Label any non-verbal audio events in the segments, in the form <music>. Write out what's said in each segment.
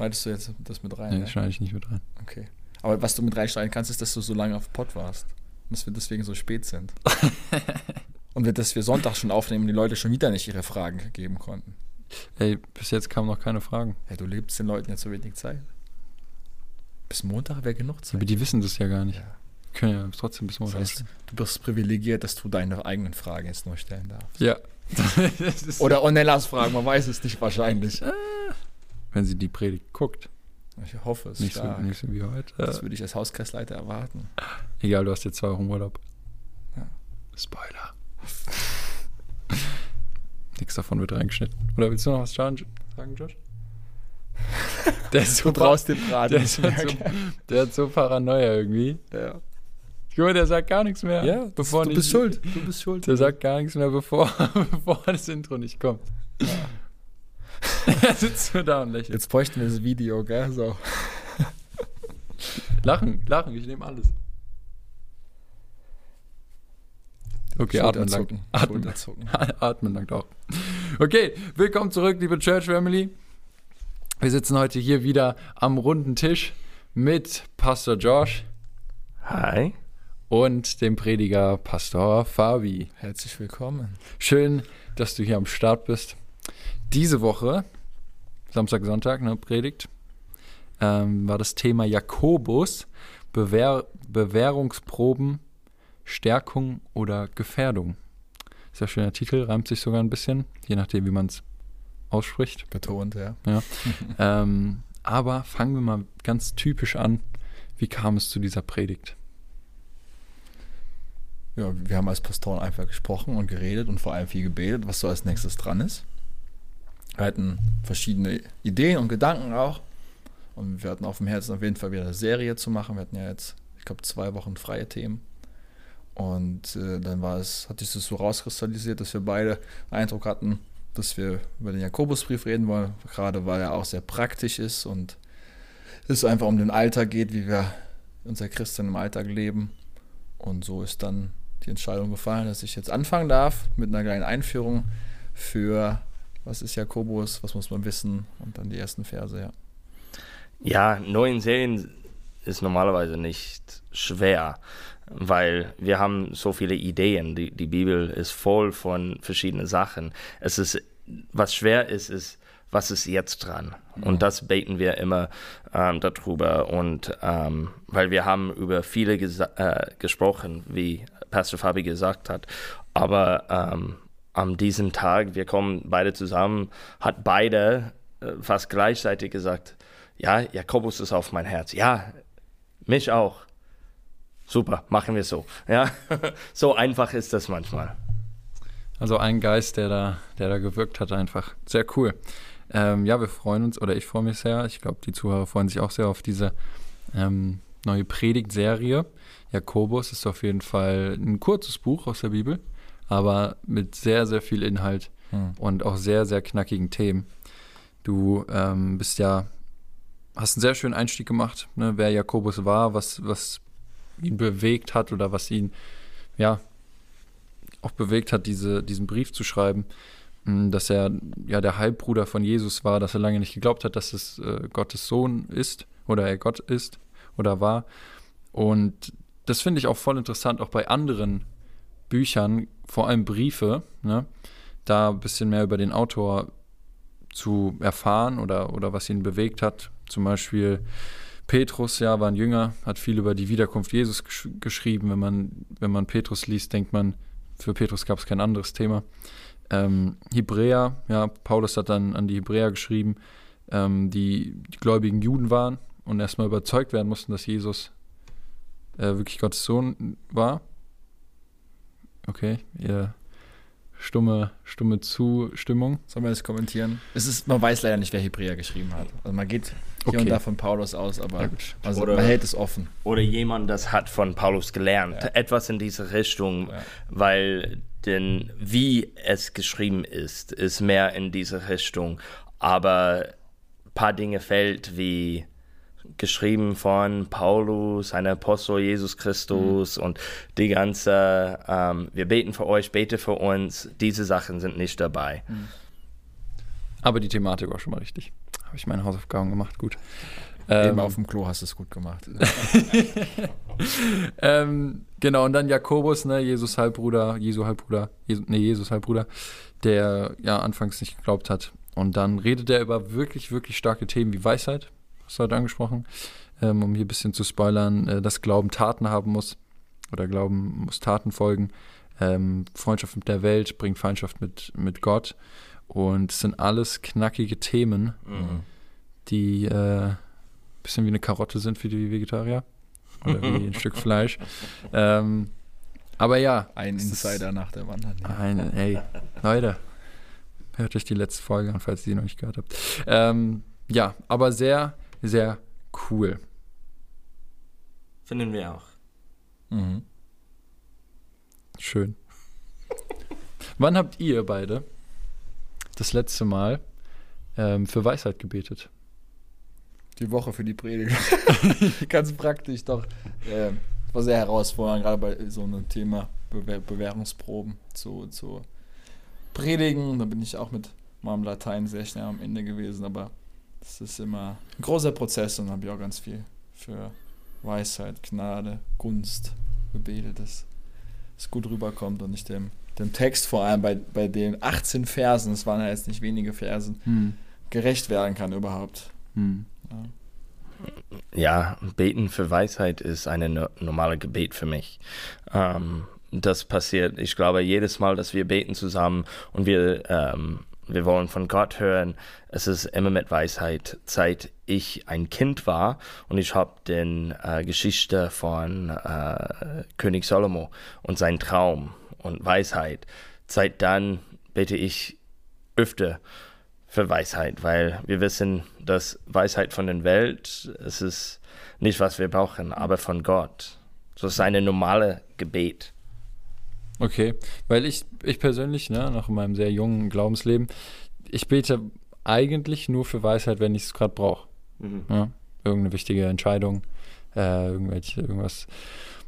Schneidest du jetzt das mit rein? Nee, ja? das schneide ich nicht mit rein. Okay. Aber was du mit reinschneiden kannst, ist, dass du so lange auf Pod warst. Und dass wir deswegen so spät sind. <laughs> und wir, dass wir Sonntag schon aufnehmen und die Leute schon wieder nicht ihre Fragen geben konnten. Ey, bis jetzt kamen noch keine Fragen. Ja, du lebst den Leuten jetzt so wenig Zeit. Bis Montag wäre genug Zeit. Aber die wissen das ja gar nicht. Ja. Können ja trotzdem bis Das morgen. heißt, du bist privilegiert, dass du deine eigenen Fragen jetzt nur stellen darfst. ja. <laughs> Das Oder Ornellas Fragen, man weiß es nicht wahrscheinlich. Wenn sie die Predigt guckt. Ich hoffe es Nicht so, stark. nicht so wie heute. Das würde ich als Hauskreisleiter erwarten. Egal, du hast jetzt zwei Wochen Urlaub. Ja. Spoiler. <laughs> Nichts davon wird reingeschnitten. Oder willst du noch was sagen, Josh? <laughs> Der ist so, Du brauchst den Braten der, so, <laughs> der hat so Paranoia irgendwie. Ja, mal, der sagt gar nichts mehr. ja bevor du nicht- bist schuld. Du bist schuld. Der sagt gar nichts mehr, bevor, bevor das Intro nicht kommt. er <laughs> sitzt nur da und lächelt. Jetzt bräuchten wir das Video, gell? So. <laughs> Lachen, lachen, ich nehme alles. Okay, atmen lang. Schulterzucken. Atmen, <laughs> atmen langt auch. Okay, willkommen zurück, liebe Church Family. Wir sitzen heute hier wieder am runden Tisch mit Pastor Josh Hi. und dem Prediger Pastor Fabi. Herzlich willkommen. Schön, dass du hier am Start bist. Diese Woche, Samstag, Sonntag, ne, Predigt, ähm, war das Thema Jakobus, Bewehr, Bewährungsproben, Stärkung oder Gefährdung. Sehr schöner Titel, reimt sich sogar ein bisschen, je nachdem, wie man es ausspricht. Betont, ja. <laughs> Ähm, aber fangen wir mal ganz typisch an. Wie kam es zu dieser Predigt? Ja, wir haben als Pastoren einfach gesprochen und geredet und vor allem viel gebetet, was so als nächstes dran ist. Wir hatten verschiedene Ideen und Gedanken auch. Und wir hatten auf dem Herzen auf jeden Fall wieder eine Serie zu machen. Wir hatten ja jetzt, ich glaube, zwei Wochen freie Themen. Und äh, dann war es, hat sich das so rauskristallisiert, dass wir beide den Eindruck hatten, dass wir über den Jakobusbrief reden wollen, gerade weil er auch sehr praktisch ist und es einfach um den Alltag geht, wie wir unser Christen im Alltag leben. Und so ist dann die Entscheidung gefallen, dass ich jetzt anfangen darf mit einer kleinen Einführung für was ist Jakobus, was muss man wissen und dann die ersten Verse, ja. Ja, neuen Serien ist normalerweise nicht schwer, weil wir haben so viele Ideen. Die, die Bibel ist voll von verschiedenen Sachen. Es ist, was schwer ist, ist, was ist jetzt dran? Und das beten wir immer ähm, darüber. Und ähm, weil wir haben über viele äh, gesprochen, wie Pastor Fabi gesagt hat. Aber ähm, an diesem Tag, wir kommen beide zusammen, hat beide äh, fast gleichzeitig gesagt, ja, Jakobus ist auf mein Herz. Ja, mich auch. Super, machen wir so. Ja, <laughs> so einfach ist das manchmal. Also ein Geist, der da, der da gewirkt hat, einfach. Sehr cool. Ähm, ja, wir freuen uns, oder ich freue mich sehr. Ich glaube, die Zuhörer freuen sich auch sehr auf diese ähm, neue Predigtserie. Jakobus ist auf jeden Fall ein kurzes Buch aus der Bibel, aber mit sehr, sehr viel Inhalt Hm. und auch sehr, sehr knackigen Themen. Du ähm, bist ja, hast einen sehr schönen Einstieg gemacht, ne, wer Jakobus war, was, was ihn bewegt hat oder was ihn, ja, auch bewegt hat, diese, diesen Brief zu schreiben, mh, dass er ja der Halbbruder von Jesus war, dass er lange nicht geglaubt hat, dass es äh, Gottes Sohn ist oder er Gott ist oder war. Und das finde ich auch voll interessant, auch bei anderen Büchern, vor allem Briefe, ne, da ein bisschen mehr über den Autor zu erfahren oder, oder was ihn bewegt hat. Zum Beispiel Petrus, ja, war ein Jünger, hat viel über die Wiederkunft Jesus gesch geschrieben. Wenn man, wenn man Petrus liest, denkt man, für Petrus gab es kein anderes Thema. Ähm, Hebräer, ja, Paulus hat dann an die Hebräer geschrieben, ähm, die, die gläubigen Juden waren und erstmal überzeugt werden mussten, dass Jesus äh, wirklich Gottes Sohn war. Okay, ihr stumme, stumme Zustimmung. Sollen wir das kommentieren? Es ist, man weiß leider nicht, wer Hebräer geschrieben hat. Also man geht hier Okay. und da von Paulus aus, aber Ja, also Oder- man hält es offen. Oder jemand, das hat von Paulus gelernt. Ja. Etwas in diese Richtung, Ja. weil denn wie es geschrieben ist, ist mehr in diese Richtung. Aber ein paar Dinge fällt wie geschrieben von Paulus, ein Apostel Jesus Christus und die ganze, ähm, wir beten für euch, bete für uns, diese Sachen sind nicht dabei. Aber die Thematik war schon mal richtig. habe ich meine Hausaufgaben gemacht, gut. Eben Ähm, auf dem Klo hast du es gut gemacht. <laughs> ähm, genau, und dann Jakobus, ne, Jesus Halbbruder, Jesu Halbbruder, Jesu, nee, Jesus Halbbruder, der ja anfangs nicht geglaubt hat. Und dann redet er über wirklich, wirklich starke Themen wie Weisheit, hast du heute angesprochen, ähm, um hier ein bisschen zu spoilern, äh, dass Glauben Taten haben muss oder Glauben muss Taten folgen. Ähm, Freundschaft mit der Welt bringt Feindschaft mit, mit Gott. Und es sind alles knackige Themen, Mhm. die äh, bisschen wie eine Karotte sind für die Vegetarier. Oder wie ein Stück <laughs> Fleisch. Ähm, aber ja. Ein Insider nach der Wand. Eine, ey, Leute, hört euch die letzte Folge an, falls ihr die noch nicht gehört habt. Ähm, ja, aber sehr, sehr cool. Finden wir auch. Mhm. Schön. Wann habt ihr beide das letzte Mal ähm, für Weisheit gebetet? Die Woche für die Predigt. <laughs> Ganz praktisch, doch. Äh, war sehr herausfordernd, gerade bei so einem Thema Bewehr Bewährungsproben zu, zu predigen. Da bin ich auch mit meinem Latein sehr schnell am Ende gewesen, aber es ist immer ein großer Prozess und habe ich auch ganz viel für Weisheit, Gnade, Gunst gebetet, dass es gut rüberkommt und ich dem, dem Text vor allem bei, bei den 18 Versen, es waren ja jetzt nicht wenige Versen, Hm. gerecht werden kann überhaupt. Hm. Ja. Ja, beten für Weisheit ist eine no normale Gebet für mich. Ähm, das passiert, ich glaube, jedes Mal, dass wir beten zusammen und wir, ähm, wir wollen von Gott hören, es ist immer mit Weisheit. Seit ich ein Kind war und ich habe den äh, Geschichte von äh, König Salomo und sein Traum und Weisheit. Seit dann bete ich öfter für Weisheit, weil wir wissen, dass Weisheit von der Welt, es ist nicht, was wir brauchen, aber von Gott. So ist eine normale Gebet. Okay, weil ich, ich persönlich, ne, nach meinem sehr jungen Glaubensleben, ich bete eigentlich nur für Weisheit, wenn ich es gerade brauche. Ja? Irgendeine wichtige Entscheidung, äh, irgendwelche, irgendwas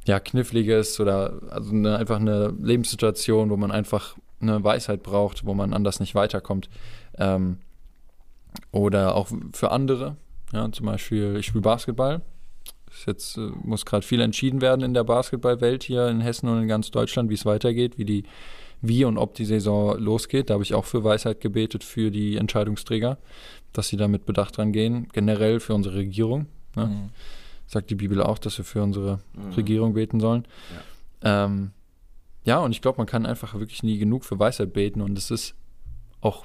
ja, Kniffliges oder also eine, einfach eine Lebenssituation, wo man einfach eine Weisheit braucht, wo man anders nicht weiterkommt. Ähm, oder auch für andere, ja, zum Beispiel, ich spiele Basketball. Jetzt äh, muss gerade viel entschieden werden in der Basketballwelt hier in Hessen und in ganz Deutschland, wie es weitergeht, wie die, wie und ob die Saison losgeht. Da habe ich auch für Weisheit gebetet für die Entscheidungsträger, dass sie da mit Bedacht dran gehen. Generell für unsere Regierung. Ne? Mhm. Sagt die Bibel auch, dass wir für unsere Regierung beten sollen. Ja, ähm, ja und ich glaube, man kann einfach wirklich nie genug für Weisheit beten und es ist auch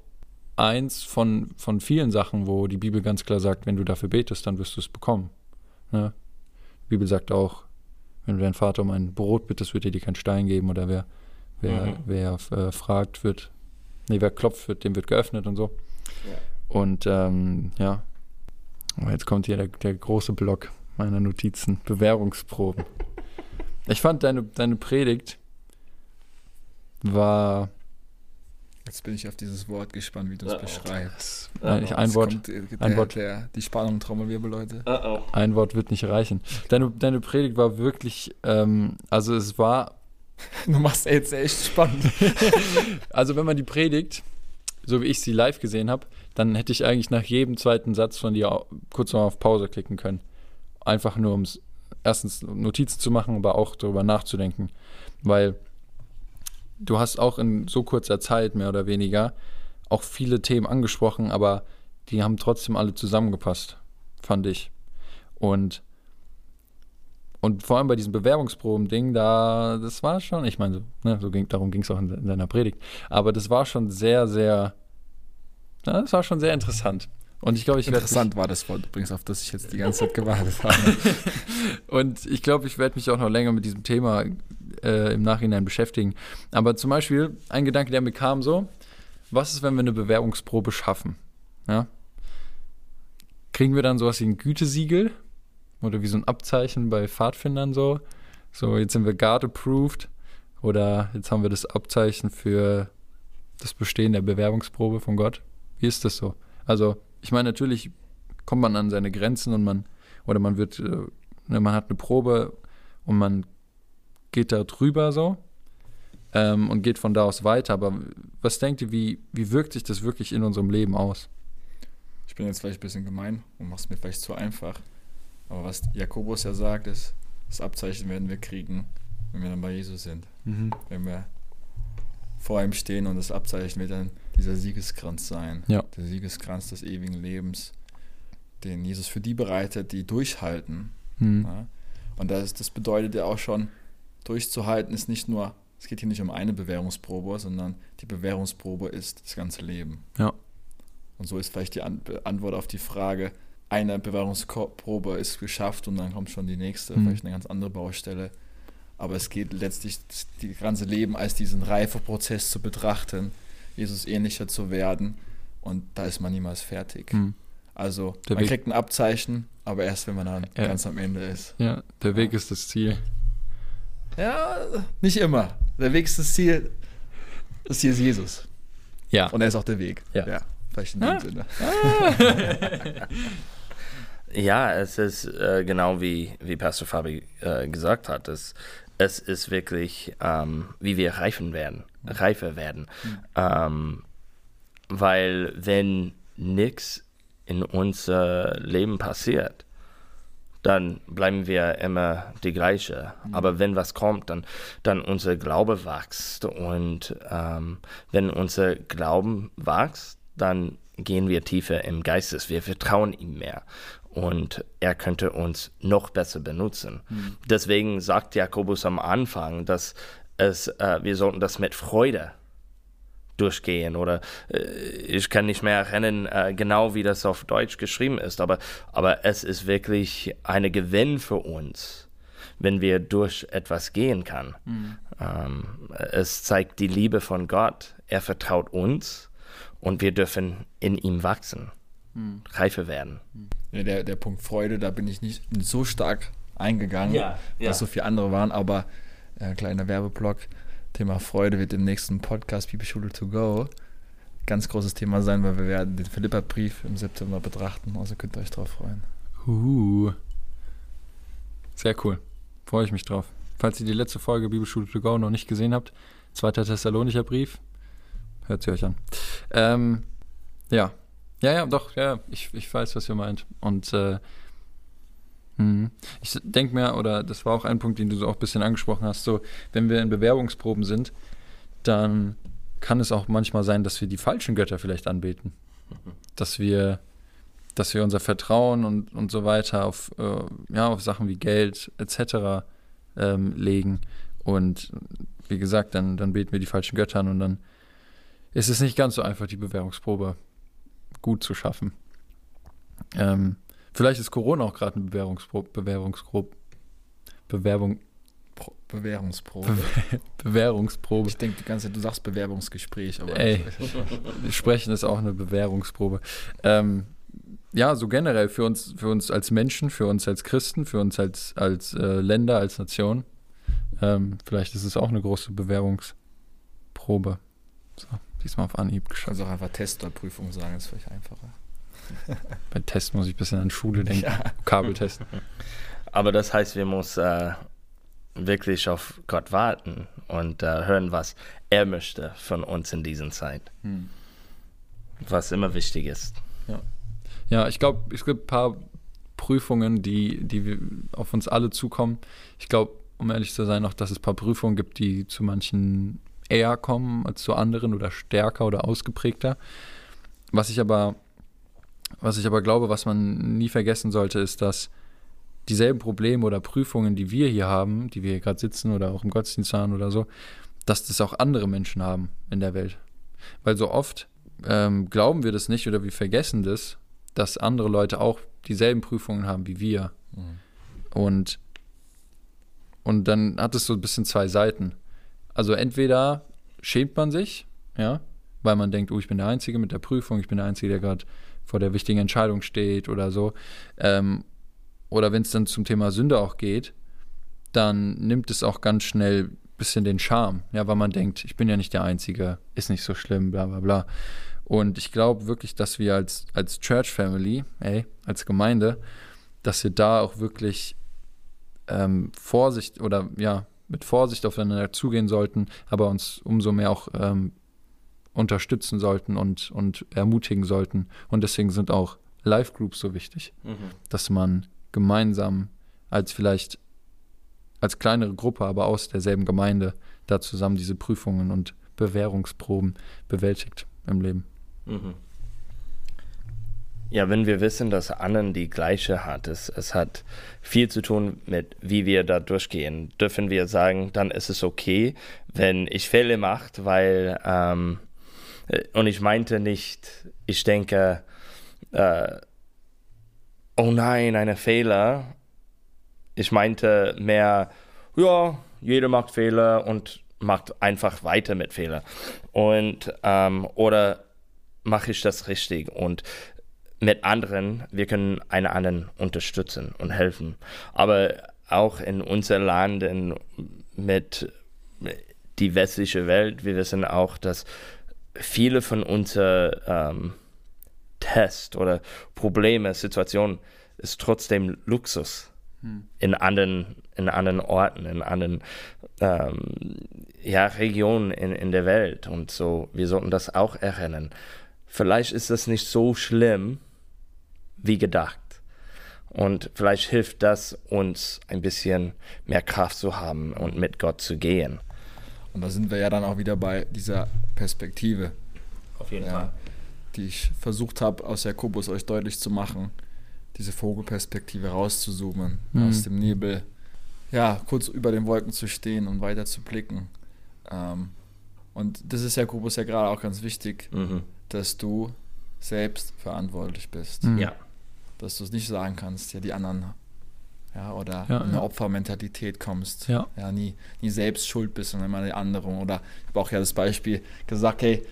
eins von, von vielen Sachen, wo die Bibel ganz klar sagt, wenn du dafür betest, dann wirst du es bekommen. Ne? Bibel sagt auch, wenn du deinen Vater um ein Brot bittest, wird er dir keinen Stein geben oder wer, wer, Mhm. wer äh, fragt, wird, nee, wer klopft, wird, dem wird geöffnet und so. Ja. Und ähm, ja, aber jetzt kommt hier der, der große Block meiner Notizen, Bewährungsproben. <laughs> Ich fand deine, deine Predigt war Jetzt bin ich auf dieses Wort gespannt, wie du es Uh-oh. beschreibst. Nein, ich, ein Wort, kommt, der, ein Wort. Der, die Spannung Trommelwirbel, Leute. Oh. ein Wort wird nicht reichen. Deine, deine Predigt war wirklich, ähm, also es war, <laughs> Du machst jetzt echt spannend. <laughs> also wenn man die Predigt, so wie ich sie live gesehen habe, dann hätte ich eigentlich nach jedem zweiten Satz von dir kurz mal auf Pause klicken können. Einfach nur, um es erstens Notizen zu machen, aber auch darüber nachzudenken. Weil du hast auch in so kurzer Zeit, mehr oder weniger, auch viele Themen angesprochen, aber die haben trotzdem alle zusammengepasst, fand ich. Und, und vor allem bei diesem Bewerbungsproben-Ding, da, das war schon, ich meine, so, ne, so ging, darum ging es auch in, in deiner Predigt, aber das war schon sehr, sehr, ja, das war schon sehr interessant. Und ich glaube, ich Interessant war das Wort übrigens, auf das ich jetzt die ganze Zeit gewartet habe. <laughs> Und ich glaube, ich werde mich auch noch länger mit diesem Thema äh, im Nachhinein beschäftigen. Aber zum Beispiel ein Gedanke, der mir kam so, was ist, wenn wir eine Bewerbungsprobe schaffen? Ja? Kriegen wir dann sowas wie ein Gütesiegel? Oder wie so ein Abzeichen bei Pfadfindern so? So, jetzt sind wir Guard approved. Oder jetzt haben wir das Abzeichen für das Bestehen der Bewerbungsprobe von Gott. Wie ist das so? Also, ich meine, natürlich kommt man an seine Grenzen und man, oder man wird, äh, ne, man hat eine Probe und man geht da drüber so ähm, und geht von da aus weiter. Aber was denkt ihr, wie, wie wirkt sich das wirklich in unserem Leben aus? bin jetzt vielleicht ein bisschen gemein und mach's mir vielleicht zu einfach. Aber was Jakobus ja sagt, ist, das Abzeichen werden wir kriegen, wenn wir dann bei Jesus sind. Mhm. Wenn wir vor ihm stehen und das Abzeichen wird dann dieser Siegeskranz sein. Ja. Der Siegeskranz des ewigen Lebens, den Jesus für die bereitet, die durchhalten. Mhm. Ja? Und das, das bedeutet ja auch schon, durchzuhalten ist nicht nur, es geht hier nicht um eine Bewährungsprobe, sondern die Bewährungsprobe ist das ganze Leben. Ja. Und so ist vielleicht die An Antwort auf die Frage, eine Bewährungsprobe ist geschafft und dann kommt schon die nächste, Mhm. vielleicht eine ganz andere Baustelle. Aber es geht letztlich, das ganze Leben als diesen Reifeprozess zu betrachten, Jesus ähnlicher zu werden und da ist man niemals fertig. Mhm. Also Der man Weg- kriegt ein Abzeichen, aber erst wenn man dann Ja. ganz am Ende ist. Ja, der Weg ist das Ziel. Ja, nicht immer. Der Weg ist das Ziel. Das Ziel ist Jesus. Ja. Und er ist auch der Weg. Ja. vielleicht in dem Ah. Sinne. <laughs> Ja, es ist äh, genau wie, wie Pastor Fabi äh, gesagt hat. Es, es ist wirklich, ähm, wie wir reifen werden, reifer werden. Ähm, weil wenn nichts in unser Leben passiert, dann bleiben wir immer die gleiche. Aber wenn was kommt, dann, dann unser Glaube wächst. Und ähm, wenn unser Glauben wächst, dann gehen wir tiefer im Geistes. Wir vertrauen ihm mehr. Und er könnte uns noch besser benutzen. Deswegen sagt Jakobus am Anfang, dass es, äh, wir sollten das mit Freude durchgehen oder äh, ich kann nicht mehr erinnern äh, genau wie das auf Deutsch geschrieben ist, aber, aber es ist wirklich eine Gewinn für uns, wenn wir durch etwas gehen kann. Ähm, es zeigt die Liebe von Gott, er vertraut uns und wir dürfen in ihm wachsen, reifer werden. Ja, der, der Punkt Freude, da bin ich nicht so stark eingegangen, Ja, ja. weil so viele andere waren, aber äh, kleiner Werbeblock, Thema Freude wird im nächsten Podcast Bibelschule to go ganz großes Thema sein, weil wir werden den Philippa-Brief im September betrachten, also könnt ihr euch drauf freuen. Uh. Sehr cool. Freue ich mich drauf. Falls ihr die letzte Folge Bibelschule to go noch nicht gesehen habt, zweiter Thessalonicher Brief, hört sie euch an. Ähm, ja. Ja, ja, doch, ja, ich, ich weiß, was ihr meint. Und äh, hm, ich denke mir, oder das war auch ein Punkt, den du so auch ein bisschen angesprochen hast, so, wenn wir in Bewerbungsproben sind, dann kann es auch manchmal sein, dass wir die falschen Götter vielleicht anbeten. Dass wir dass wir unser Vertrauen und, und so weiter auf, äh, ja, auf Sachen wie Geld etc. Ähm, legen. Und wie gesagt, dann, dann beten wir die falschen Götter an und dann ist es nicht ganz so einfach, die Bewährungsprobe gut zu schaffen. Ähm, vielleicht ist Corona auch gerade eine Bewährungsprobe, Bewährungsprobe, Bewerbung, Pro Bewährungsprobe. <laughs> Bewährungsprobe. Ich denke die ganze Zeit, du sagst Bewerbungsgespräch, aber Ey. Sprechen ist auch eine Bewährungsprobe. Ähm, ja, so generell für uns, für uns als Menschen, für uns als Christen, für uns als, als äh, Länder, als Nation. Ähm, vielleicht ist es auch eine große Bewährungsprobe. So, diesmal auf Anhieb geschafft. es auch einfach Test oder Prüfung sagen, ist vielleicht einfacher. <laughs> Bei Test muss ich ein bisschen an Schule denken. Ja. Kabeltest. Aber das heißt, wir müssen äh, wirklich auf Gott warten und äh, hören, was er möchte von uns in dieser Zeit, Hm. was immer wichtig ist. Ja, ich glaube, es gibt ein paar Prüfungen, die, die wir- auf uns alle zukommen. Ich glaube, um ehrlich zu sein, auch, dass es ein paar Prüfungen gibt, die zu manchen eher kommen als zu anderen oder stärker oder ausgeprägter. Was ich aber, was ich aber glaube, was man nie vergessen sollte, ist, dass dieselben Probleme oder Prüfungen, die wir hier haben, die wir hier gerade sitzen oder auch im Gottesdienst haben oder so, dass das auch andere Menschen haben in der Welt. Weil so oft ähm, glauben wir das nicht oder wir vergessen das, dass andere Leute auch dieselben Prüfungen haben wie wir. Mhm. Und, und dann hat es so ein bisschen zwei Seiten. Also entweder schämt man sich, ja, weil man denkt, oh, ich bin der Einzige mit der Prüfung, ich bin der Einzige, der gerade vor der wichtigen Entscheidung steht oder so. Ähm, oder wenn es dann zum Thema Sünde auch geht, dann nimmt es auch ganz schnell ein bisschen den Charme, ja, weil man denkt, ich bin ja nicht der Einzige, ist nicht so schlimm, bla bla bla. Und ich glaube wirklich, dass wir als, als Church Family, ey, als Gemeinde, dass wir da auch wirklich ähm, Vorsicht oder ja, mit Vorsicht aufeinander zugehen sollten, aber uns umso mehr auch ähm, unterstützen sollten und, und ermutigen sollten. Und deswegen sind auch Live-Groups so wichtig, dass man gemeinsam als vielleicht als kleinere Gruppe, aber aus derselben Gemeinde da zusammen diese Prüfungen und Bewährungsproben bewältigt im Leben. Mhm. Ja, wenn wir wissen, dass Annen die gleiche hat, es, es hat viel zu tun mit, wie wir da durchgehen, dürfen wir sagen, dann ist es okay, wenn ich Fehler mache, weil, ähm, äh, und ich meinte nicht, ich denke, äh, oh nein, eine Fehler. Ich meinte mehr, ja, jeder macht Fehler und macht einfach weiter mit Fehler. Und, ähm, oder mache ich das richtig? Und mit anderen, wir können einen anderen unterstützen und helfen. Aber auch in unser Land, in, mit die westliche Welt, wir wissen auch, dass viele von unseren ähm, Tests oder Probleme, Situationen, ist trotzdem Luxus hm. in anderen in anderen Orten, in anderen ähm, ja, Regionen in, in der Welt. Und so, wir sollten das auch erinnern. Vielleicht ist das nicht so schlimm, wie gedacht. Und vielleicht hilft das uns ein bisschen mehr Kraft zu haben und mit Gott zu gehen. Und da sind wir ja dann auch wieder bei dieser Perspektive. Auf jeden ja, Fall. Die ich versucht habe, aus Jakobus euch deutlich zu machen. Diese Vogelperspektive rauszuzoomen, mhm. aus dem Nebel, ja, kurz über den Wolken zu stehen und weiter zu blicken. Ähm, und das ist Jakobus ja gerade auch ganz wichtig, mhm. dass du selbst verantwortlich bist. Mhm. Ja dass du es nicht sagen kannst, ja, die anderen, ja, oder ja, in eine ja. Opfermentalität kommst, ja, ja nie, nie selbst schuld bist, sondern immer die anderen. Oder ich habe auch ja das Beispiel gesagt, hey,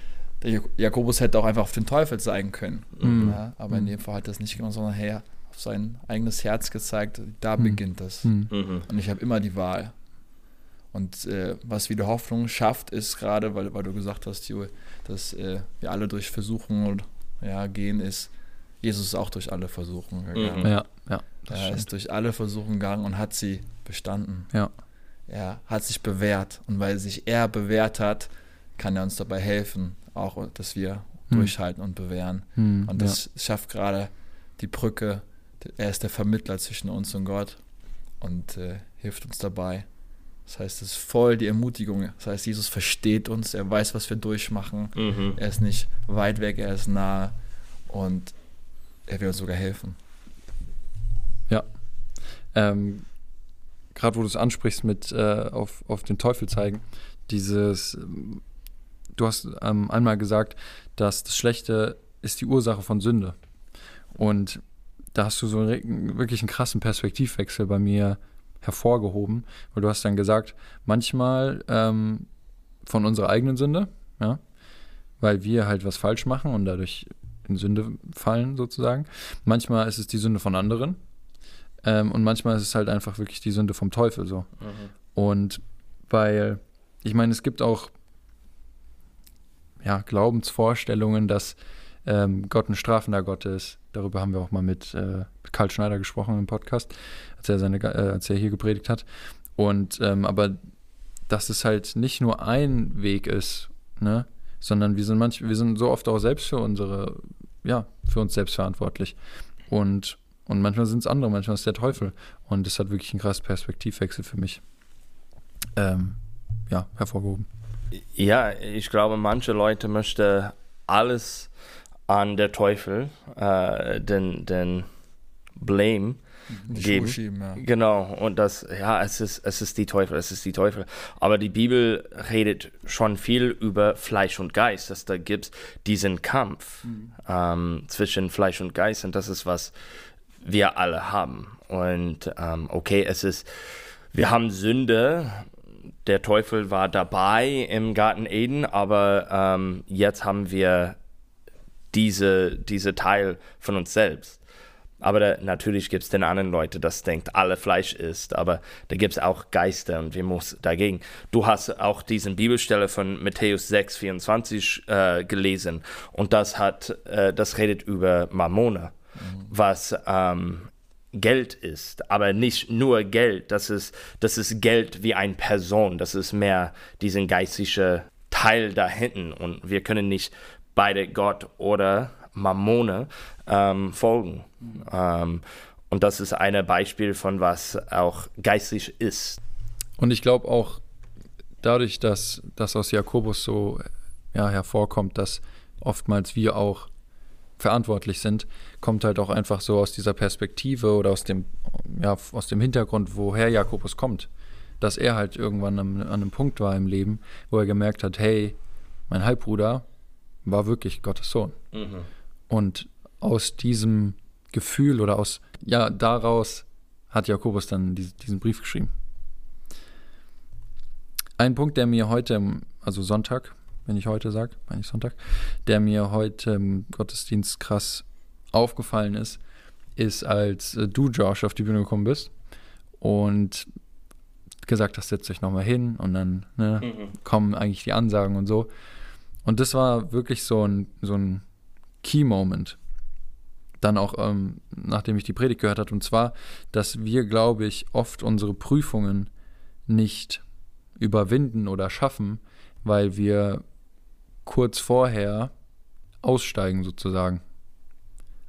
der Jakobus hätte auch einfach auf den Teufel zeigen können. Mhm. Ja, aber in mhm. dem Fall hat das nicht gemacht, sondern hey, auf sein eigenes Herz gezeigt, da mhm. beginnt das. Mhm. mhm. Und ich habe immer die Wahl. Und äh, was wieder Hoffnung schafft, ist gerade, weil, weil du gesagt hast, Joel, dass äh, wir alle durch Versuchungen ja, gehen, ist, Jesus ist auch durch alle Versuchungen gegangen. Mhm. Ja, ja. Er stimmt. ist durch alle Versuchungen gegangen und hat sie bestanden. Ja. Er hat sich bewährt. Und weil sich er bewährt hat, kann er uns dabei helfen, auch dass wir hm. durchhalten und bewähren. Hm, und das ja. schafft gerade die Brücke. Er ist der Vermittler zwischen uns und Gott und äh, hilft uns dabei. Das heißt, es ist voll die Ermutigung. Das heißt, Jesus versteht uns, er weiß, was wir durchmachen. Mhm. Er ist nicht weit weg, er ist nah. Und er will uns sogar helfen. Ja. Ähm, Gerade wo du es ansprichst mit äh, auf, auf den Teufel zeigen, dieses, du hast ähm, einmal gesagt, dass das Schlechte ist die Ursache von Sünde. Und da hast du so einen, wirklich einen krassen Perspektivwechsel bei mir hervorgehoben, weil du hast dann gesagt, manchmal ähm, von unserer eigenen Sünde, ja, weil wir halt was falsch machen und dadurch in Sünde fallen, sozusagen. Manchmal ist es die Sünde von anderen. Ähm, und manchmal ist es halt einfach wirklich die Sünde vom Teufel so. Mhm. Und weil, ich meine, es gibt auch ja, Glaubensvorstellungen, dass ähm, Gott ein strafender Gott ist. Darüber haben wir auch mal mit äh, Karl Schneider gesprochen im Podcast, als er, seine, äh, als er hier gepredigt hat. Und ähm, aber dass es halt nicht nur ein Weg ist, ne? Sondern wir sind manch, wir sind so oft auch selbst für unsere, ja, für uns selbst verantwortlich. Und, und manchmal sind es andere, manchmal ist der Teufel. Und das hat wirklich einen krassen Perspektivwechsel für mich ähm, ja, hervorgehoben. Ja, ich glaube, manche Leute möchten alles an der Teufel, äh, den, den Blame die geben. Schieben, ja. Genau, und das, ja, es ist, es ist die Teufel, es ist die Teufel. Aber die Bibel redet schon viel über Fleisch und Geist, dass da gibt diesen Kampf mhm. ähm, zwischen Fleisch und Geist und das ist, was wir alle haben. Und ähm, okay, es ist, wir haben Sünde, der Teufel war dabei im Garten Eden, aber ähm, jetzt haben wir diese, diese Teil von uns selbst. Aber da, natürlich gibt es den anderen Leute, das denkt, alle Fleisch ist. Aber da gibt es auch Geister und wir müssen dagegen. Du hast auch diesen Bibelstelle von Matthäus 6, 24 äh, gelesen. Und das hat, äh, das redet über Mammona, mhm. was ähm, Geld ist, aber nicht nur Geld. Das ist, das ist Geld wie eine Person. Das ist mehr diesen geistlichen Teil da hinten. Und wir können nicht beide Gott oder Mammone ähm, folgen. Mhm. Ähm, und das ist ein Beispiel von was auch geistig ist. Und ich glaube auch dadurch, dass das aus Jakobus so ja, hervorkommt, dass oftmals wir auch verantwortlich sind, kommt halt auch einfach so aus dieser Perspektive oder aus dem, ja, aus dem Hintergrund, woher Jakobus kommt. Dass er halt irgendwann an, an einem Punkt war im Leben, wo er gemerkt hat, hey, mein Halbbruder war wirklich Gottes Sohn. Mhm. Und aus diesem Gefühl oder aus, ja, daraus hat Jakobus dann diesen Brief geschrieben. Ein Punkt, der mir heute, also Sonntag, wenn ich heute sage, meine ich Sonntag, der mir heute im Gottesdienst krass aufgefallen ist, ist, als äh, du, Josh, auf die Bühne gekommen bist und gesagt hast, setz dich nochmal hin und dann ne, mhm. kommen eigentlich die Ansagen und so. Und das war wirklich so ein, so ein Key-Moment. Dann auch, ähm, nachdem ich die Predigt gehört habe, und zwar, dass wir, glaube ich, oft unsere Prüfungen nicht überwinden oder schaffen, weil wir kurz vorher aussteigen sozusagen.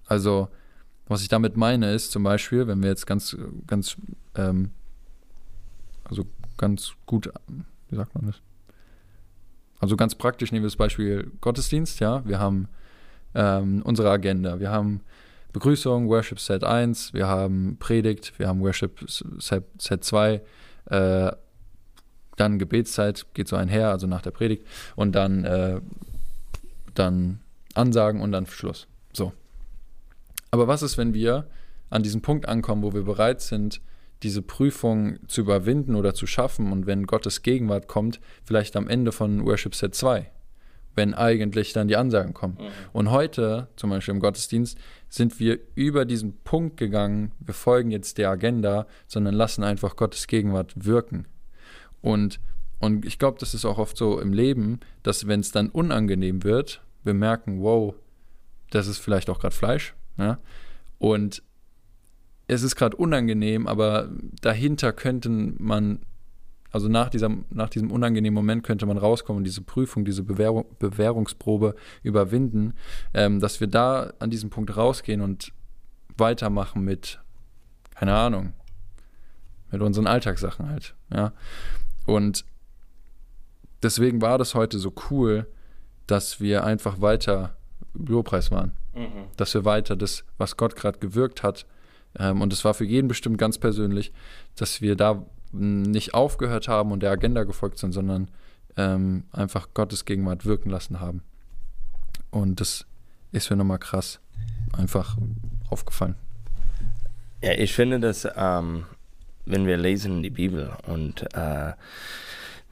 Also, was ich damit meine, ist zum Beispiel, wenn wir jetzt ganz, ganz, ähm, also ganz gut, wie sagt man das? Also ganz praktisch nehmen wir das Beispiel Gottesdienst, ja. Wir haben ähm, unsere Agenda. Wir haben Begrüßung, Worship Set 1, wir haben Predigt, wir haben Worship Set, Set 2, äh, dann Gebetszeit geht so einher, also nach der Predigt, und dann, äh, dann Ansagen und dann Schluss. So. Aber was ist, wenn wir an diesem Punkt ankommen, wo wir bereit sind, diese Prüfung zu überwinden oder zu schaffen und wenn Gottes Gegenwart kommt, vielleicht am Ende von Worship Set 2, wenn eigentlich dann die Ansagen kommen. Mhm. Und heute, zum Beispiel im Gottesdienst, sind wir über diesen Punkt gegangen, wir folgen jetzt der Agenda, sondern lassen einfach Gottes Gegenwart wirken. Und, und ich glaube, das ist auch oft so im Leben, dass wenn es dann unangenehm wird, wir merken, wow, das ist vielleicht auch gerade Fleisch. Ja? Und es ist gerade unangenehm, aber dahinter könnte man, also nach, dieser, nach diesem unangenehmen Moment könnte man rauskommen und diese Prüfung, diese Bewährung, Bewährungsprobe überwinden, ähm, dass wir da an diesem Punkt rausgehen und weitermachen mit, keine Ahnung, mit unseren Alltagssachen halt. Ja? Und deswegen war das heute so cool, dass wir einfach weiter Bürokrais waren. Mhm. Dass wir weiter das, was Gott gerade gewirkt hat, ähm, und es war für jeden bestimmt ganz persönlich, dass wir da nicht aufgehört haben und der Agenda gefolgt sind, sondern ähm, einfach Gottes Gegenwart wirken lassen haben. Und das ist mir nochmal krass einfach aufgefallen. Ja, ich finde, dass ähm, wenn wir lesen die Bibel und äh,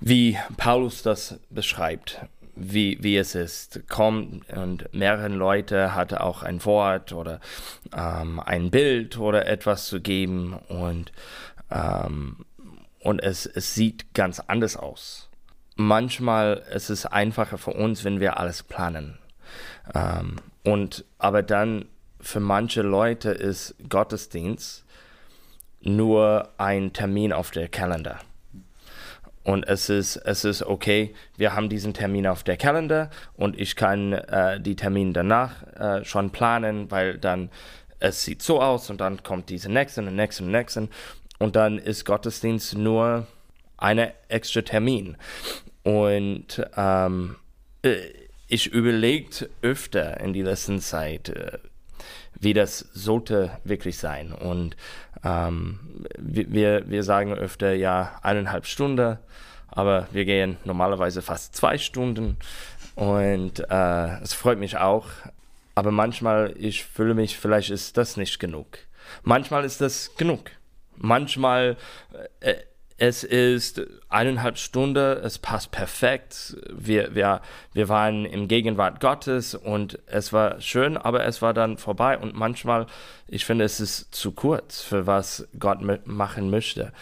wie Paulus das beschreibt, wie, wie es ist, kommt und mehrere Leute hat auch ein Wort oder ähm, ein Bild oder etwas zu geben und, ähm, und es, es sieht ganz anders aus. Manchmal ist es einfacher für uns, wenn wir alles planen. Ähm, und aber dann für manche Leute ist Gottesdienst nur ein Termin auf der Kalender. Und es ist, es ist okay, wir haben diesen Termin auf der Kalender und ich kann äh, die Termine danach äh, schon planen, weil dann es sieht so aus und dann kommt diese nächste und nächste und nächste und dann ist Gottesdienst nur ein extra Termin. Und ähm, äh, ich überlegt öfter in die letzten Zeit, äh, wie das sollte wirklich sein. Und ähm, wir, wir sagen öfter ja eineinhalb Stunden, aber wir gehen normalerweise fast zwei Stunden und äh, es freut mich auch. Aber manchmal, ich fühle mich, vielleicht ist das nicht genug. Manchmal ist das genug. Manchmal äh, es ist eineinhalb Stunden, es passt perfekt. Wir, wir, wir waren im Gegenwart Gottes und es war schön, aber es war dann vorbei. Und manchmal, ich finde, es ist zu kurz für was Gott machen möchte.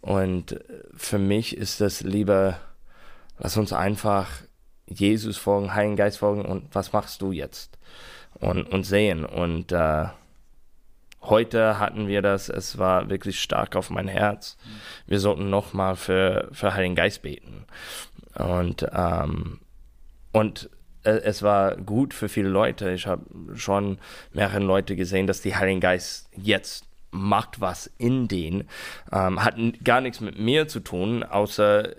Und für mich ist das lieber, lass uns einfach Jesus folgen, Heiligen Geist folgen und was machst du jetzt? Und, und sehen. Und äh, Heute hatten wir das, es war wirklich stark auf mein Herz. Wir sollten nochmal für, für Heiligen Geist beten. Und, ähm, und äh, es war gut für viele Leute. Ich habe schon mehrere Leute gesehen, dass die Heiligen Geist jetzt macht was in denen. Ähm, hat gar nichts mit mir zu tun, außer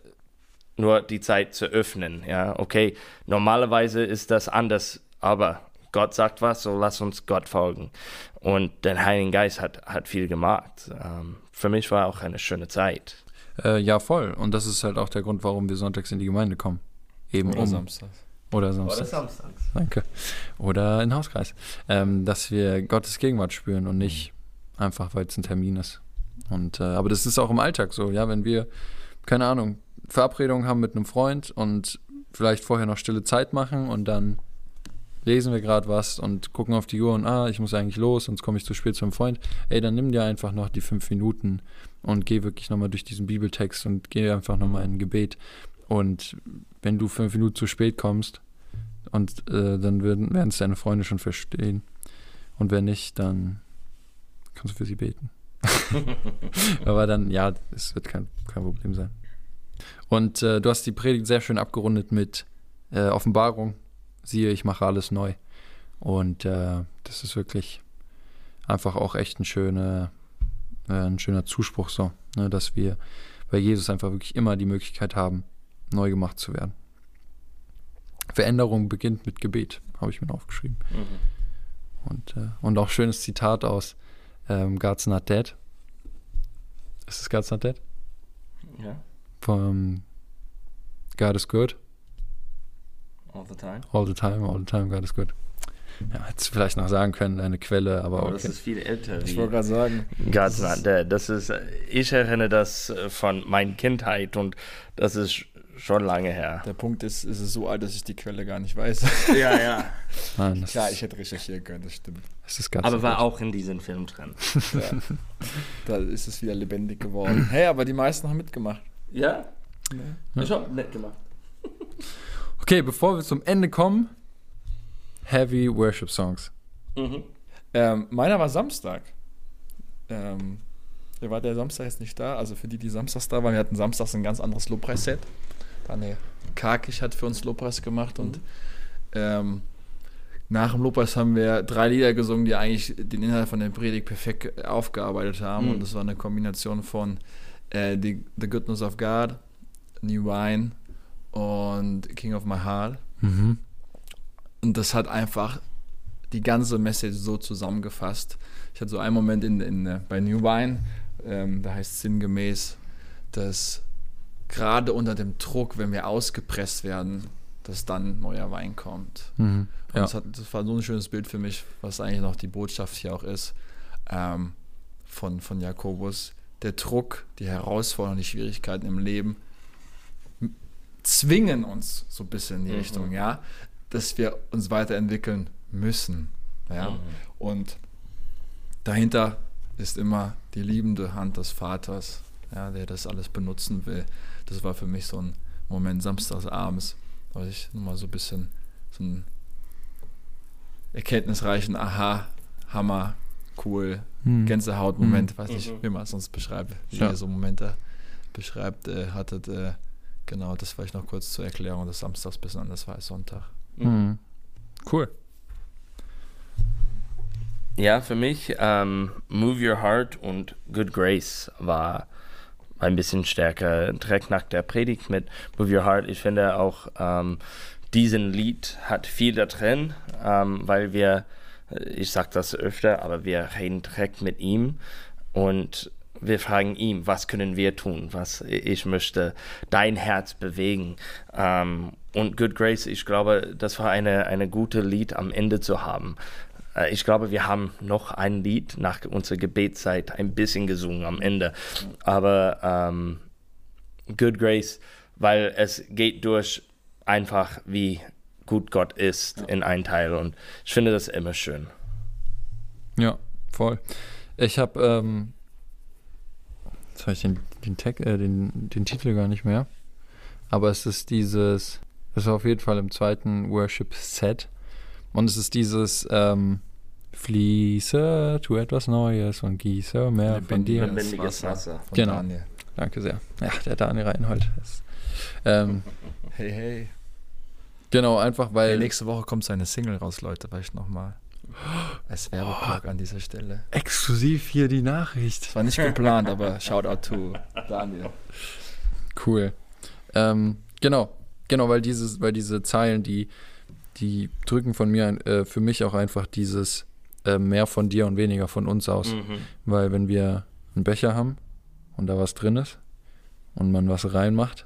nur die Zeit zu öffnen. Ja, okay, normalerweise ist das anders, aber Gott sagt was, so lass uns Gott folgen. Und der Heilige Geist hat, hat viel gemacht. Ähm, für mich war auch eine schöne Zeit. Äh, ja, voll. Und das ist halt auch der Grund, warum wir sonntags in die Gemeinde kommen. Eben Oder um. samstags. Oder samstags. Oder samstags. Danke. Oder in Hauskreis. Ähm, dass wir Gottes Gegenwart spüren und nicht einfach, weil es ein Termin ist. Und, äh, aber das ist auch im Alltag so, ja, wenn wir, keine Ahnung, Verabredungen haben mit einem Freund und vielleicht vorher noch stille Zeit machen und dann lesen wir gerade was und gucken auf die Uhr und ah, ich muss eigentlich los, sonst komme ich zu spät zum Freund. Ey, dann nimm dir einfach noch die fünf Minuten und geh wirklich nochmal durch diesen Bibeltext und geh einfach nochmal in ein Gebet. Und wenn du fünf Minuten zu spät kommst, und äh, dann werden es deine Freunde schon verstehen. Und wenn nicht, dann kannst du für sie beten. <laughs> Aber dann, ja, es wird kein, kein Problem sein. Und äh, du hast die Predigt sehr schön abgerundet mit äh, Offenbarung. Siehe, ich mache alles neu. Und äh, das ist wirklich einfach auch echt ein schöner, äh, ein schöner Zuspruch so, ne, dass wir bei Jesus einfach wirklich immer die Möglichkeit haben, neu gemacht zu werden. Veränderung beginnt mit Gebet, habe ich mir aufgeschrieben. Mhm. Und, äh, und auch schönes Zitat aus ähm, God's Not Dead. Ist es God's Not Dead? Ja, Vom God is Good. All the time. All the time, all the time, God is good. Ja, hättest du vielleicht noch sagen können, eine Quelle, aber Aber das okay. ist viel älter. Ich wollte gerade sagen, God's not dead. Das ist, ich erinnere das äh, von meiner Kindheit und das ist schon lange her. der Punkt ist, es ist so alt, dass ich die Quelle gar nicht weiß. <laughs> Ja, ja. Nein, das, Klar, ich hätte recherchieren können, das stimmt. das ist God's Aber Not war auch in diesem Film drin. <laughs> Ja. da ist es wieder lebendig geworden. Hey, aber die meisten haben mitgemacht. Ja? Ne? Ich hab nett gemacht. Okay, bevor wir zum Ende kommen, Heavy Worship Songs. Mhm. Ähm, meiner war Samstag. Ähm, wir war der Samstag jetzt nicht da. Also für die, die samstags da waren, wir hatten samstags ein ganz anderes Lobpreisset. Daniel Karkisch hat für uns Lobpreis gemacht und ähm, nach dem Lobpreis haben wir drei Lieder gesungen, die eigentlich den Inhalt von der Predigt perfekt aufgearbeitet haben. Mhm. Und das war eine Kombination von äh, the, the Goodness of God, New Wine und King of My Heart. Mhm. Und das hat einfach die ganze Message so zusammengefasst. Ich hatte so einen Moment in, in, äh, bei New Wine, ähm, da heißt es sinngemäß, dass gerade unter dem Druck, wenn wir ausgepresst werden, dass dann neuer Wein kommt. Mhm. Und Ja. das, hat, das war so ein schönes Bild für mich, was eigentlich noch die Botschaft hier auch ist, ähm, von, von Jakobus. Der Druck, die Herausforderungen, die Schwierigkeiten im Leben zwingen uns so ein bisschen in die Mhm. Richtung, ja, dass wir uns weiterentwickeln müssen. Ja. Mhm. Und dahinter ist immer die liebende Hand des Vaters, ja, der das alles benutzen will. Das war für mich so ein Moment samstags abends, weil ich nochmal so ein bisschen so einen erkenntnisreichen Aha, Hammer, cool, Mhm. Gänsehaut-Moment, weiß nicht, wie man es sonst beschreibt, wie Ja. ihr so Momente beschreibt, äh, hattet. Äh, genau, das vielleicht noch kurz zur Erklärung des Samstags bis anders war als Sonntag. Mhm. Cool. Ja, für mich ähm, Move Your Heart und Good Grace war ein bisschen stärker. Direkt nach der Predigt mit Move Your Heart. Ich finde auch, ähm, diesen Lied hat viel da drin, ähm, weil wir, ich sage das öfter, aber wir reden direkt mit ihm und wir fragen ihm, was können wir tun? Was ich möchte dein Herz bewegen. Ähm, und Good Grace, ich glaube, das war eine, eine gute Lied am Ende zu haben. Äh, Ich glaube, wir haben noch ein Lied nach unserer Gebetszeit ein bisschen gesungen am Ende. Aber ähm, Good Grace, weil es geht durch einfach, wie gut Gott ist in einen Teil. Und ich finde das immer schön. Ja, voll. Ich habe, ähm, jetzt habe ich den, den, Tag, äh, den, den Titel gar nicht mehr. Aber es ist dieses, das ist auf jeden Fall im zweiten Worship-Set. Und es ist dieses, ähm, Fließe, tu etwas Neues und gieße mehr von dir. Lebendiges Wasser. Von Genau. Daniel. Danke sehr. Ja, der Daniel Reinhold. Ist, ähm, Hey, hey. Genau, einfach weil. Ja, nächste Woche kommt seine Single raus, Leute, vielleicht nochmal. Als Werbeplug an dieser Stelle. Exklusiv hier die Nachricht. Das war nicht geplant, aber Shoutout to Daniel. Cool. Ähm, genau, genau, weil dieses, weil diese Zeilen, die, die drücken von mir ein- äh, für mich auch einfach dieses äh, mehr von dir und weniger von uns aus. Mhm. Weil wenn wir einen Becher haben und da was drin ist und man was reinmacht,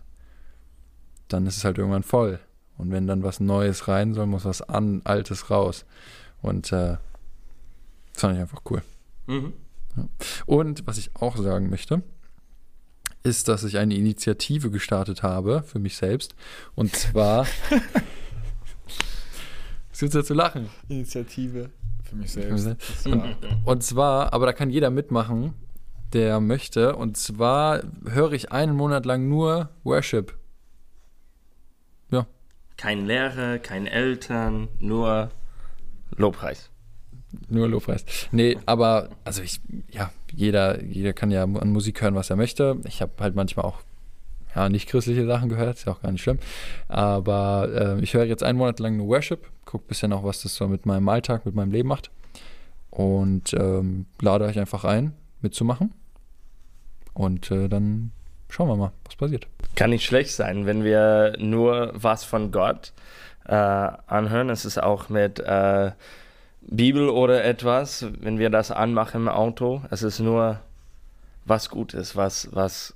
dann ist es halt irgendwann voll. Und wenn dann was Neues rein soll, muss was an, Altes raus. Und äh, das fand ich einfach cool. Mhm. Und was ich auch sagen möchte, ist, dass ich eine Initiative gestartet habe für mich selbst. Und zwar. <laughs> Es gibt ja zu lachen. Initiative für mich selbst. war- Und zwar, aber da kann jeder mitmachen, der möchte. Und zwar höre ich einen Monat lang nur Worship. Kein Lehrer, kein Eltern, nur Lobpreis. Nur Lobpreis. Nee, aber, also ich, ja, jeder, jeder kann ja an Musik hören, was er möchte. Ich habe halt manchmal auch, ja, nicht christliche Sachen gehört, ist ja auch gar nicht schlimm. Aber äh, ich höre jetzt einen Monat lang nur Worship, gucke bisschen auch, was das so mit meinem Alltag, mit meinem Leben macht. Und ähm, lade euch einfach ein, mitzumachen. Und äh, dann schauen wir mal, was passiert. Kann nicht schlecht sein, wenn wir nur was von Gott äh, anhören. Es ist auch mit äh, Bibel oder etwas, wenn wir das anmachen im Auto. Es ist nur was Gutes, was, was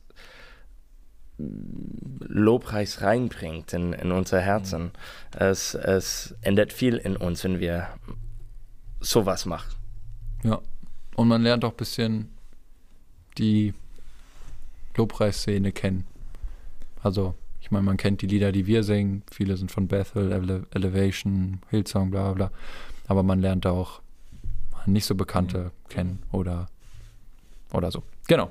Lobpreis reinbringt in, in unser Herzen. Es, es ändert viel in uns, wenn wir sowas machen. Ja. Und man lernt auch ein bisschen die Lobpreisszene kennen. Also, ich meine, man kennt die Lieder, die wir singen. Viele sind von Bethel, Ele Elevation, Hillsong, bla bla bla. Aber man lernt auch nicht so bekannte kennen oder, oder so. Genau.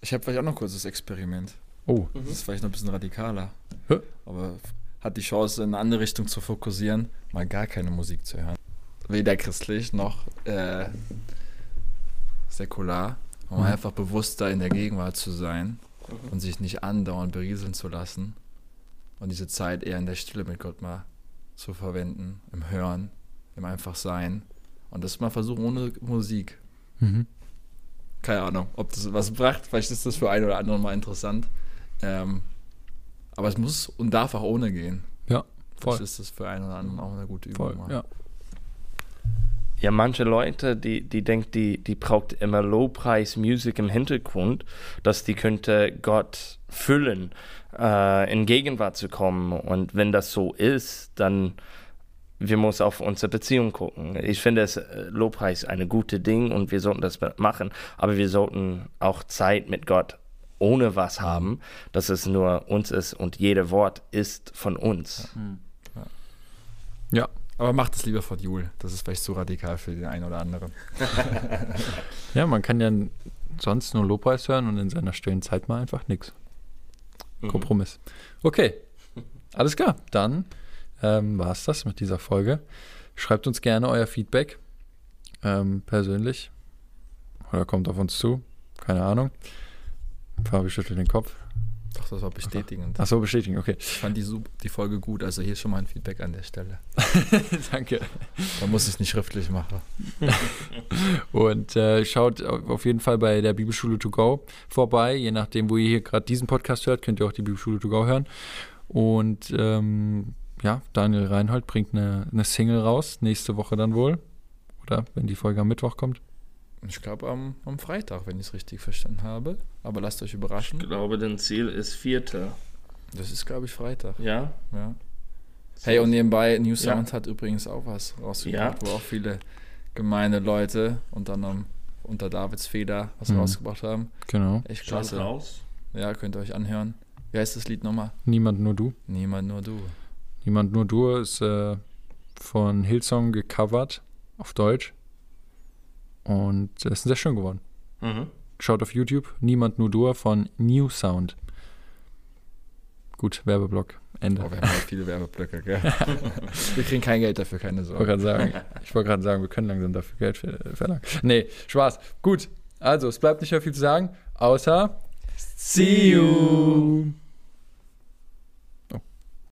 Ich habe vielleicht auch noch ein kurzes Experiment. Oh, Das ist vielleicht noch ein bisschen radikaler. Hä? Aber hat die Chance, in eine andere Richtung zu fokussieren, mal gar keine Musik zu hören. Weder christlich noch äh, säkular. Um Mhm. einfach bewusster in der Gegenwart zu sein und sich nicht andauernd berieseln zu lassen. Und diese Zeit eher in der Stille mit Gott mal zu verwenden, im Hören, im einfach Sein. Und das mal versuchen ohne Musik. mhm. Keine Ahnung, ob das was bracht. Vielleicht ist das für einen oder anderen mal interessant. Ähm, aber es muss und darf auch ohne gehen. ja, Vielleicht voll. ist das für einen oder anderen auch eine gute Übung. Voll, mal. ja. Ja, manche Leute, die, die denken, die, die braucht immer Lobpreis-Musik im Hintergrund, dass die könnte Gott füllen, äh, in Gegenwart zu kommen. Und wenn das so ist, dann wir müssen auf unsere Beziehung gucken. Ich finde es äh, Lobpreis eine gute Ding und wir sollten das machen, aber wir sollten auch Zeit mit Gott ohne was haben, dass es nur uns ist und jede Wort ist von uns. Ja, Aber macht es lieber von Jul. Das ist vielleicht zu radikal für den einen oder anderen. <laughs> ja, man kann ja sonst nur Lobpreis hören und in seiner stillen Zeit mal einfach nichts. Mhm. Kompromiss. Okay, alles klar. Dann ähm, war es das mit dieser Folge. Schreibt uns gerne euer Feedback ähm, persönlich oder kommt auf uns zu. Keine Ahnung. Fabi schüttelt den Kopf. Doch, das war bestätigend. Ach so, bestätigen, okay. Ich fand die, die Folge gut. Also hier schon mal ein Feedback an der Stelle. <laughs> Danke. Man muss es nicht schriftlich machen. <laughs> Und äh, schaut au- auf jeden Fall bei der Bibelschule to go vorbei. Je nachdem, wo ihr hier gerade diesen Podcast hört, könnt ihr auch die Bibelschule to go hören. Und ähm, ja, Daniel Reinhold bringt eine, eine Single raus, nächste Woche dann wohl. Oder wenn die Folge am Mittwoch kommt. Ich glaube am, am Freitag, wenn ich es richtig verstanden habe. Aber lasst euch überraschen. Ich glaube, das Ziel ist vierte. Das ist, glaube ich, Freitag. Ja? Ja. Hey, und nebenbei, New Sound hat übrigens auch was rausgebracht, Ja. wo auch viele gemeine Leute, unter anderem unter Davids Feder, was Mhm. rausgebracht haben. Genau. Echt klasse. raus. Ja, könnt ihr euch anhören. Wie heißt das Lied nochmal? Niemand nur du. Niemand, nur du. Niemand nur du ist äh, von Hillsong gecovert auf Deutsch. Und es ist sehr schön geworden. Mhm. Schaut auf YouTube. Niemand nur du von New Sound. Gut, Werbeblock. Ende. Oh, wir haben halt viele Werbeblöcke, gell? <laughs> wir kriegen kein Geld dafür, keine Ich wollte Sorge. gerade sagen, ich wollte gerade sagen, wir können langsam dafür Geld ver- verlangen. Nee, Spaß. Gut. Also, es bleibt nicht mehr viel zu sagen, außer See you.